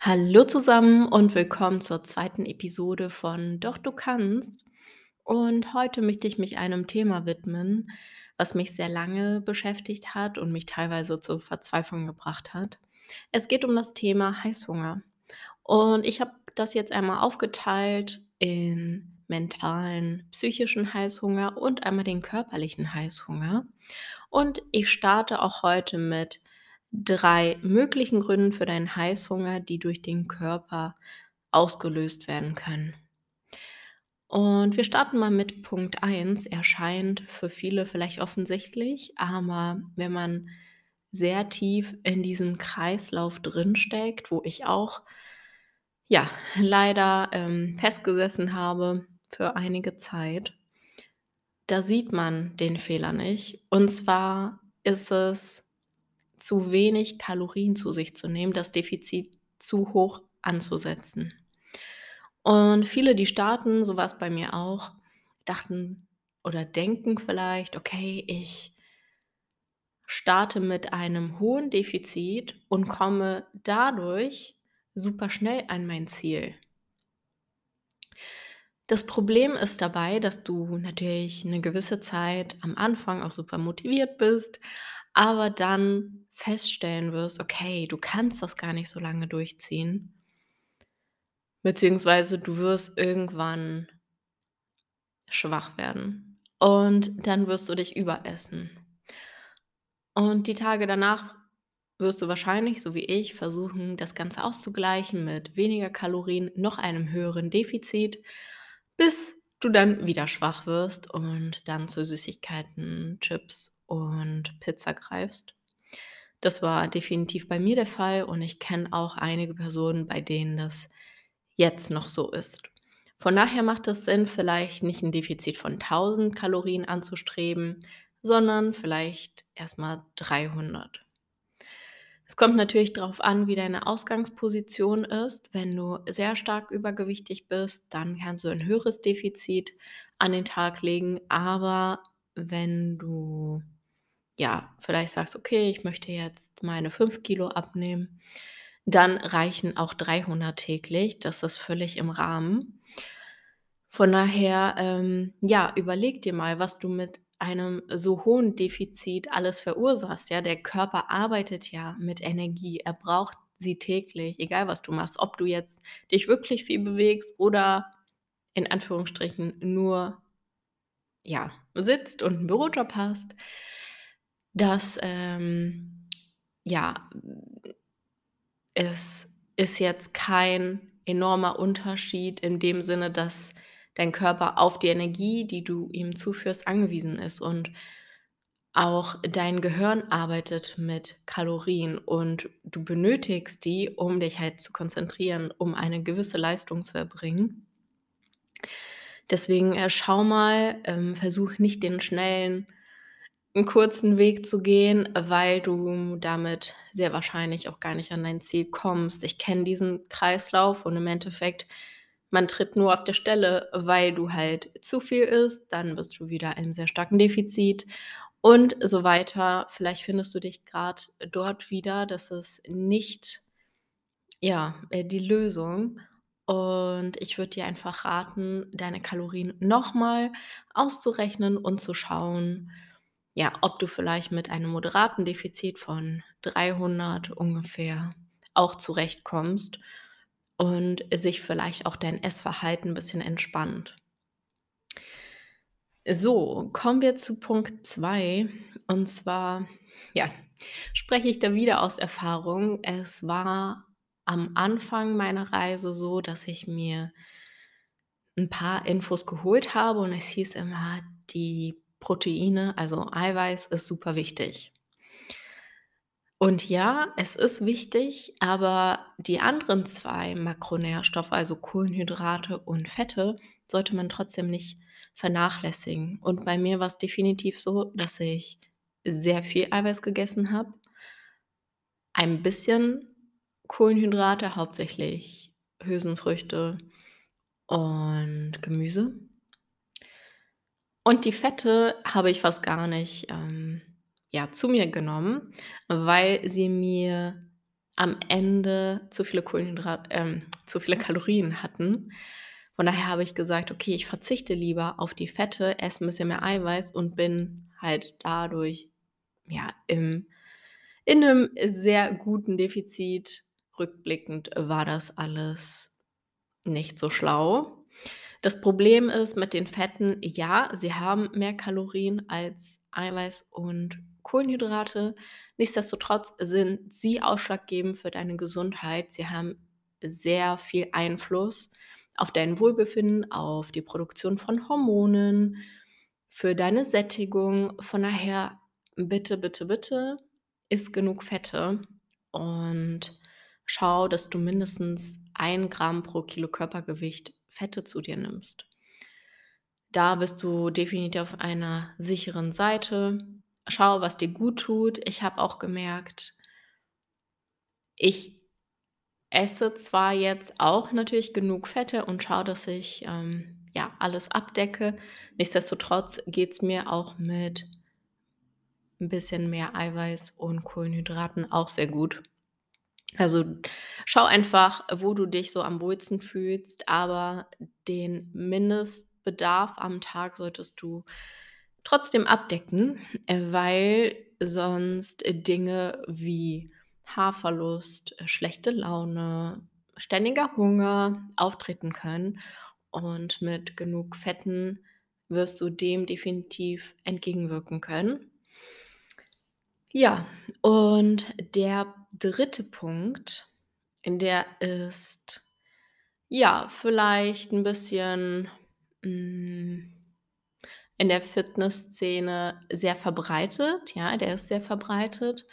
Hallo zusammen und willkommen zur zweiten Episode von Doch du kannst. Und heute möchte ich mich einem Thema widmen, was mich sehr lange beschäftigt hat und mich teilweise zur Verzweiflung gebracht hat. Es geht um das Thema Heißhunger. Und ich habe das jetzt einmal aufgeteilt in mentalen, psychischen Heißhunger und einmal den körperlichen Heißhunger. Und ich starte auch heute mit drei möglichen Gründen für deinen Heißhunger, die durch den Körper ausgelöst werden können. Und wir starten mal mit Punkt 1. Er scheint für viele vielleicht offensichtlich, aber wenn man sehr tief in diesem Kreislauf drinsteckt, wo ich auch ja leider ähm, festgesessen habe für einige Zeit, da sieht man den Fehler nicht. Und zwar ist es zu wenig Kalorien zu sich zu nehmen, das Defizit zu hoch anzusetzen. Und viele, die starten, so war es bei mir auch, dachten oder denken vielleicht, okay, ich starte mit einem hohen Defizit und komme dadurch super schnell an mein Ziel. Das Problem ist dabei, dass du natürlich eine gewisse Zeit am Anfang auch super motiviert bist, aber dann feststellen wirst, okay, du kannst das gar nicht so lange durchziehen. Beziehungsweise du wirst irgendwann schwach werden. Und dann wirst du dich überessen. Und die Tage danach wirst du wahrscheinlich, so wie ich, versuchen, das Ganze auszugleichen mit weniger Kalorien, noch einem höheren Defizit, bis du dann wieder schwach wirst und dann zu Süßigkeiten, Chips und Pizza greifst. Das war definitiv bei mir der Fall und ich kenne auch einige Personen, bei denen das jetzt noch so ist. Von daher macht es Sinn, vielleicht nicht ein Defizit von 1000 Kalorien anzustreben, sondern vielleicht erstmal 300. Es kommt natürlich darauf an, wie deine Ausgangsposition ist. Wenn du sehr stark übergewichtig bist, dann kannst du ein höheres Defizit an den Tag legen. Aber wenn du ja vielleicht sagst, okay, ich möchte jetzt meine 5 Kilo abnehmen, dann reichen auch 300 täglich. Das ist völlig im Rahmen. Von daher, ähm, ja, überleg dir mal, was du mit einem so hohen Defizit alles verursachst. Ja, der Körper arbeitet ja mit Energie. Er braucht sie täglich, egal was du machst. Ob du jetzt dich wirklich viel bewegst oder in Anführungsstrichen nur ja, sitzt und einen Bürojob hast. Das ähm, ja, es ist jetzt kein enormer Unterschied in dem Sinne, dass dein Körper auf die Energie, die du ihm zuführst, angewiesen ist. Und auch dein Gehirn arbeitet mit Kalorien und du benötigst die, um dich halt zu konzentrieren, um eine gewisse Leistung zu erbringen. Deswegen äh, schau mal, ähm, versuch nicht den schnellen, einen kurzen Weg zu gehen, weil du damit sehr wahrscheinlich auch gar nicht an dein Ziel kommst. Ich kenne diesen Kreislauf und im Endeffekt man tritt nur auf der Stelle, weil du halt zu viel isst, dann bist du wieder im sehr starken Defizit und so weiter. Vielleicht findest du dich gerade dort wieder. Das ist nicht, ja, äh, die Lösung. Und ich würde dir einfach raten, deine Kalorien nochmal auszurechnen und zu schauen, ja, ob du vielleicht mit einem moderaten Defizit von 300 ungefähr auch zurechtkommst und sich vielleicht auch dein Essverhalten ein bisschen entspannt. So, kommen wir zu Punkt 2. Und zwar, ja, spreche ich da wieder aus Erfahrung. Es war am Anfang meiner Reise so, dass ich mir ein paar Infos geholt habe und es hieß immer, die Proteine, also Eiweiß, ist super wichtig. Und ja, es ist wichtig, aber die anderen zwei Makronährstoffe, also Kohlenhydrate und Fette, sollte man trotzdem nicht vernachlässigen. Und bei mir war es definitiv so, dass ich sehr viel Eiweiß gegessen habe, ein bisschen Kohlenhydrate, hauptsächlich Hülsenfrüchte und Gemüse. Und die Fette habe ich fast gar nicht, ähm, ja, zu mir genommen, weil sie mir am Ende zu viele Kohlenhydrat ähm, zu viele Kalorien hatten. Von daher habe ich gesagt: „Okay, ich verzichte lieber auf die Fette, esse 'n bisschen mehr Eiweiß und bin halt dadurch, ja, im in 'nem sehr guten Defizit.“ Rückblickend war das alles nicht so schlau. Das Problem ist mit den Fetten, ja, sie haben mehr Kalorien als Eiweiß und Kohlenhydrate. Nichtsdestotrotz sind sie ausschlaggebend für deine Gesundheit. Sie haben sehr viel Einfluss auf dein Wohlbefinden, auf die Produktion von Hormonen, für deine Sättigung. Von daher bitte, bitte, bitte iss genug Fette und schau, dass du mindestens 1 Gramm pro Kilo Körpergewicht Fette zu dir nimmst. Da bist du definitiv auf einer sicheren Seite. Schau, was dir guttut. Ich habe auch gemerkt ich esse zwar jetzt auch natürlich genug Fette und schaue, dass ich, ähm, ja, alles abdecke. Nichtsdestotrotz geht's mir auch mit 'n bisschen mehr Eiweiß und Kohlenhydraten auch sehr gut. Also, schau einfach, wo du dich so am wohlsten fühlst, aber den Mindestbedarf am Tag solltest du trotzdem abdecken, äh, weil sonst Dinge wie Haarverlust, äh, schlechte Laune, ständiger Hunger auftreten können. Und mit genug Fetten wirst du dem definitiv entgegenwirken können. Ja, und der 3. Punkt, der ist, ja, vielleicht 'n bisschen, hm, in der Fitnessszene sehr verbreitet. Ja, der ist sehr verbreitet.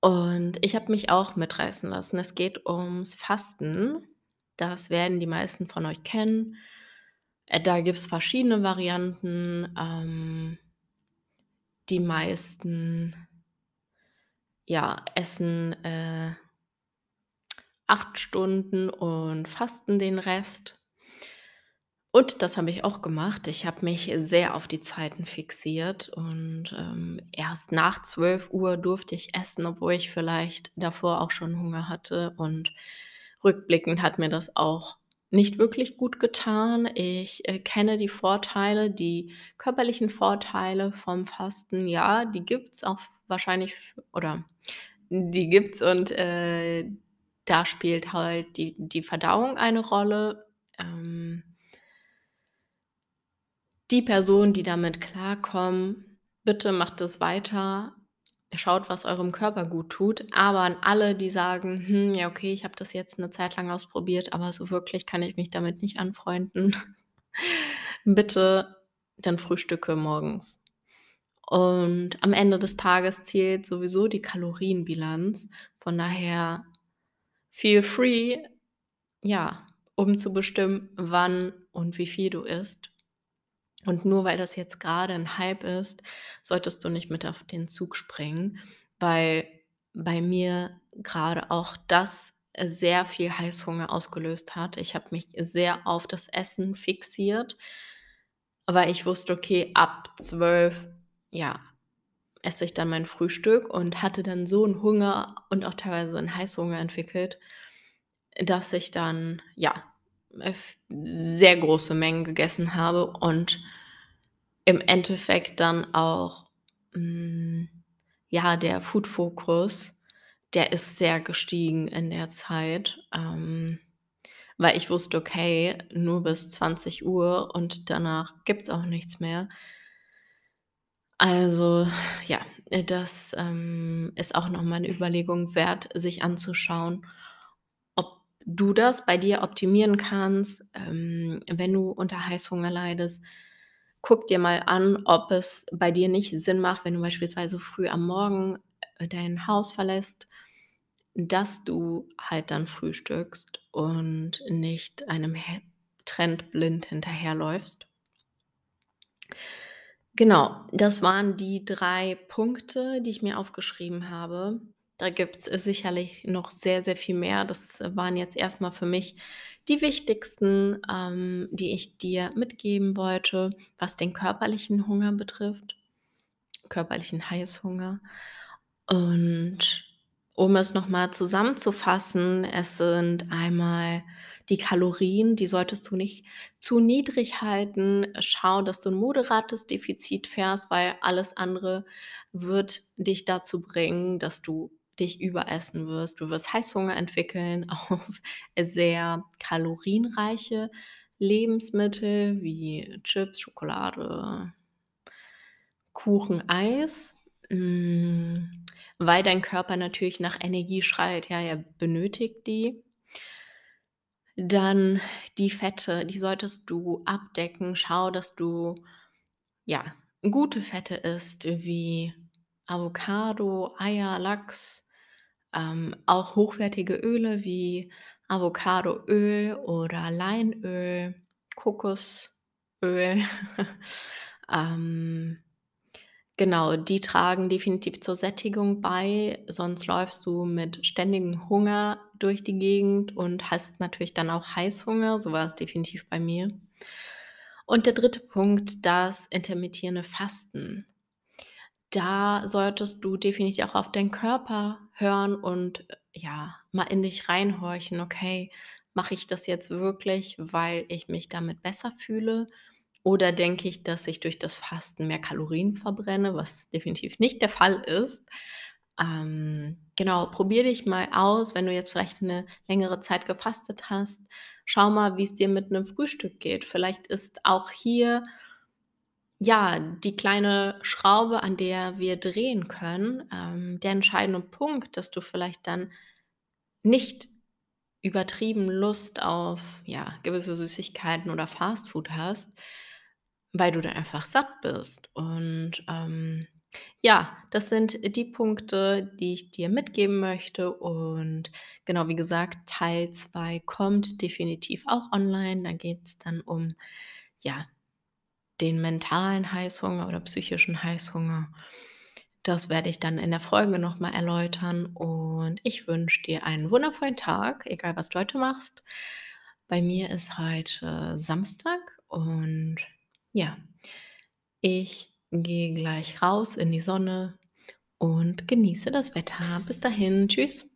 Und ich habe mich auch mitreißen lassen. Es geht ums Fasten. Das werden die meisten von euch kennen. Äh, da gibt's verschiedene Varianten. Ähm die meisten ja, essen, äh 8 Stunden und fasten den Rest. Und das habe ich auch gemacht. Ich habe mich sehr auf die Zeiten fixiert und, ähm, erst nach 12:00 durfte ich essen, obwohl ich vielleicht davor auch schon Hunger hatte. Und rückblickend hat mir das auch nicht wirklich gut getan. Ich, äh, kenne die Vorteile, die körperlichen Vorteile vom Fasten. Ja, die gibt's auch wahrscheinlich oder die gibt's und, äh, da spielt halt die die Verdauung eine Rolle. Ähm die Personen, die damit klarkommen, bitte macht es weiter. Schaut, was eurem Körper guttut. Aber an alle, die sagen: „Hm, ja, okay, ich habe das jetzt 'ne Zeit lang ausprobiert, aber so wirklich kann ich mich damit nicht anfreunden.“ Bitte, dann frühstücke morgens. Und am Ende des Tages zählt sowieso die Kalorienbilanz. Von daher feel free, ja, um zu bestimmen, wann und wie viel du isst. Und nur weil das jetzt grade 'n Hype ist, solltest du nicht mit auf den Zug springen, weil bei mir grade auch das sehr viel Heißhunger ausgelöst hat. Ich habe mich sehr auf das Essen fixiert, weil ich wusste: „Okay, ab 12, ja, esse ich dann mein Frühstück“ und hatte dann so 'n Hunger und auch teilweise 'n Heißhunger entwickelt, dass ich dann, ja, sehr große Mengen gegessen habe und im Endeffekt dann auch, hm, ja, der Food-Fokus, der ist sehr gestiegen in der Zeit, ähm, weil ich wusste: „Okay, nur bis 20:00 und danach gibt's auch nichts mehr.“ Also, ja, das, ähm, ist auch noch mal 'ne Überlegung wert, sich anzuschauen, du das bei dir optimieren kannst, ähm, wenn du unter Heißhunger leidest. Guck dir mal an, ob es bei dir nicht Sinn macht, wenn du beispielsweise früh am Morgen, äh, dein Haus verlässt, dass du halt dann frühstückst und nicht einem Trend blind hinterherläufst. Genau, das waren die 3 Punkte, die ich mir aufgeschrieben habe. Da gibt's sicherlich noch sehr, sehr viel mehr. Das waren jetzt erst mal für mich die wichtigsten, ähm, die ich dir mitgeben wollte, was den körperlichen Hunger betrifft körperlichen Heißhunger. Und um es noch mal zusammenzufassen, es sind einmal die Kalorien, die solltest du nicht zu niedrig halten. Schau, dass du 'n moderates Defizit fährst, weil alles andere wird dich dazu bringen, dass du dich überessen wirst. Du wirst Heißhunger entwickeln auf sehr kalorienreiche Lebensmittel wie Chips, Schokolade Kuchen, Eis, hm, weil dein Körper natürlich nach Energie schreit, ja, er benötigt die. Dann die Fette, die solltest du abdecken. Schau, dass du, ja, gute Fette isst wie Avocado, Eier, Lachs, ähm, auch hochwertige Öle wie Avocadoöl oder Leinöl, Kokosöl. Ähm, genau, die tragen definitiv zur Sättigung bei, sonst läufst du mit ständigem Hunger durch die Gegend und hast natürlich dann auch Heißhunger, so war es definitiv bei mir. Und der 3. Punkt, das intermittierende Fasten. Da solltest du definitiv auch auf deinen Körper hören und, ja, mal in dich reinhorchen: „Okay, mache ich das jetzt wirklich, weil ich mich damit besser fühle oder denke ich, dass ich durch das Fasten mehr Kalorien verbrenne“, was definitiv nicht der Fall ist. Ähm, genau, probier dich mal aus, wenn du jetzt vielleicht 'ne längere Zeit gefastet hast. Schau mal, wie's dir mit 'nem Frühstück geht. Vielleicht ist auch hier ja, die kleine Schraube, an der wir drehen können, ähm, der entscheidende Punkt, dass du vielleicht dann nicht übertrieben Lust auf, ja, gewisse Süßigkeiten oder Fastfood hast, weil du dann einfach satt bist. Und, ähm, ja, das sind die Punkte, die ich dir mitgeben möchte. Und genau, wie gesagt, Teil 2 kommt definitiv auch online. Da geht's dann um, ja, den mentalen Heißhunger oder psychischen Heißhunger. Das werde ich dann in der Folge noch mal erläutern und ich wünsche dir einen wundervollen Tag, egal was du heute machst. Bei mir ist heute Samstag und ja, ich gehe gleich raus in die Sonne und genieße das Wetter. Bis dahin, tschüss.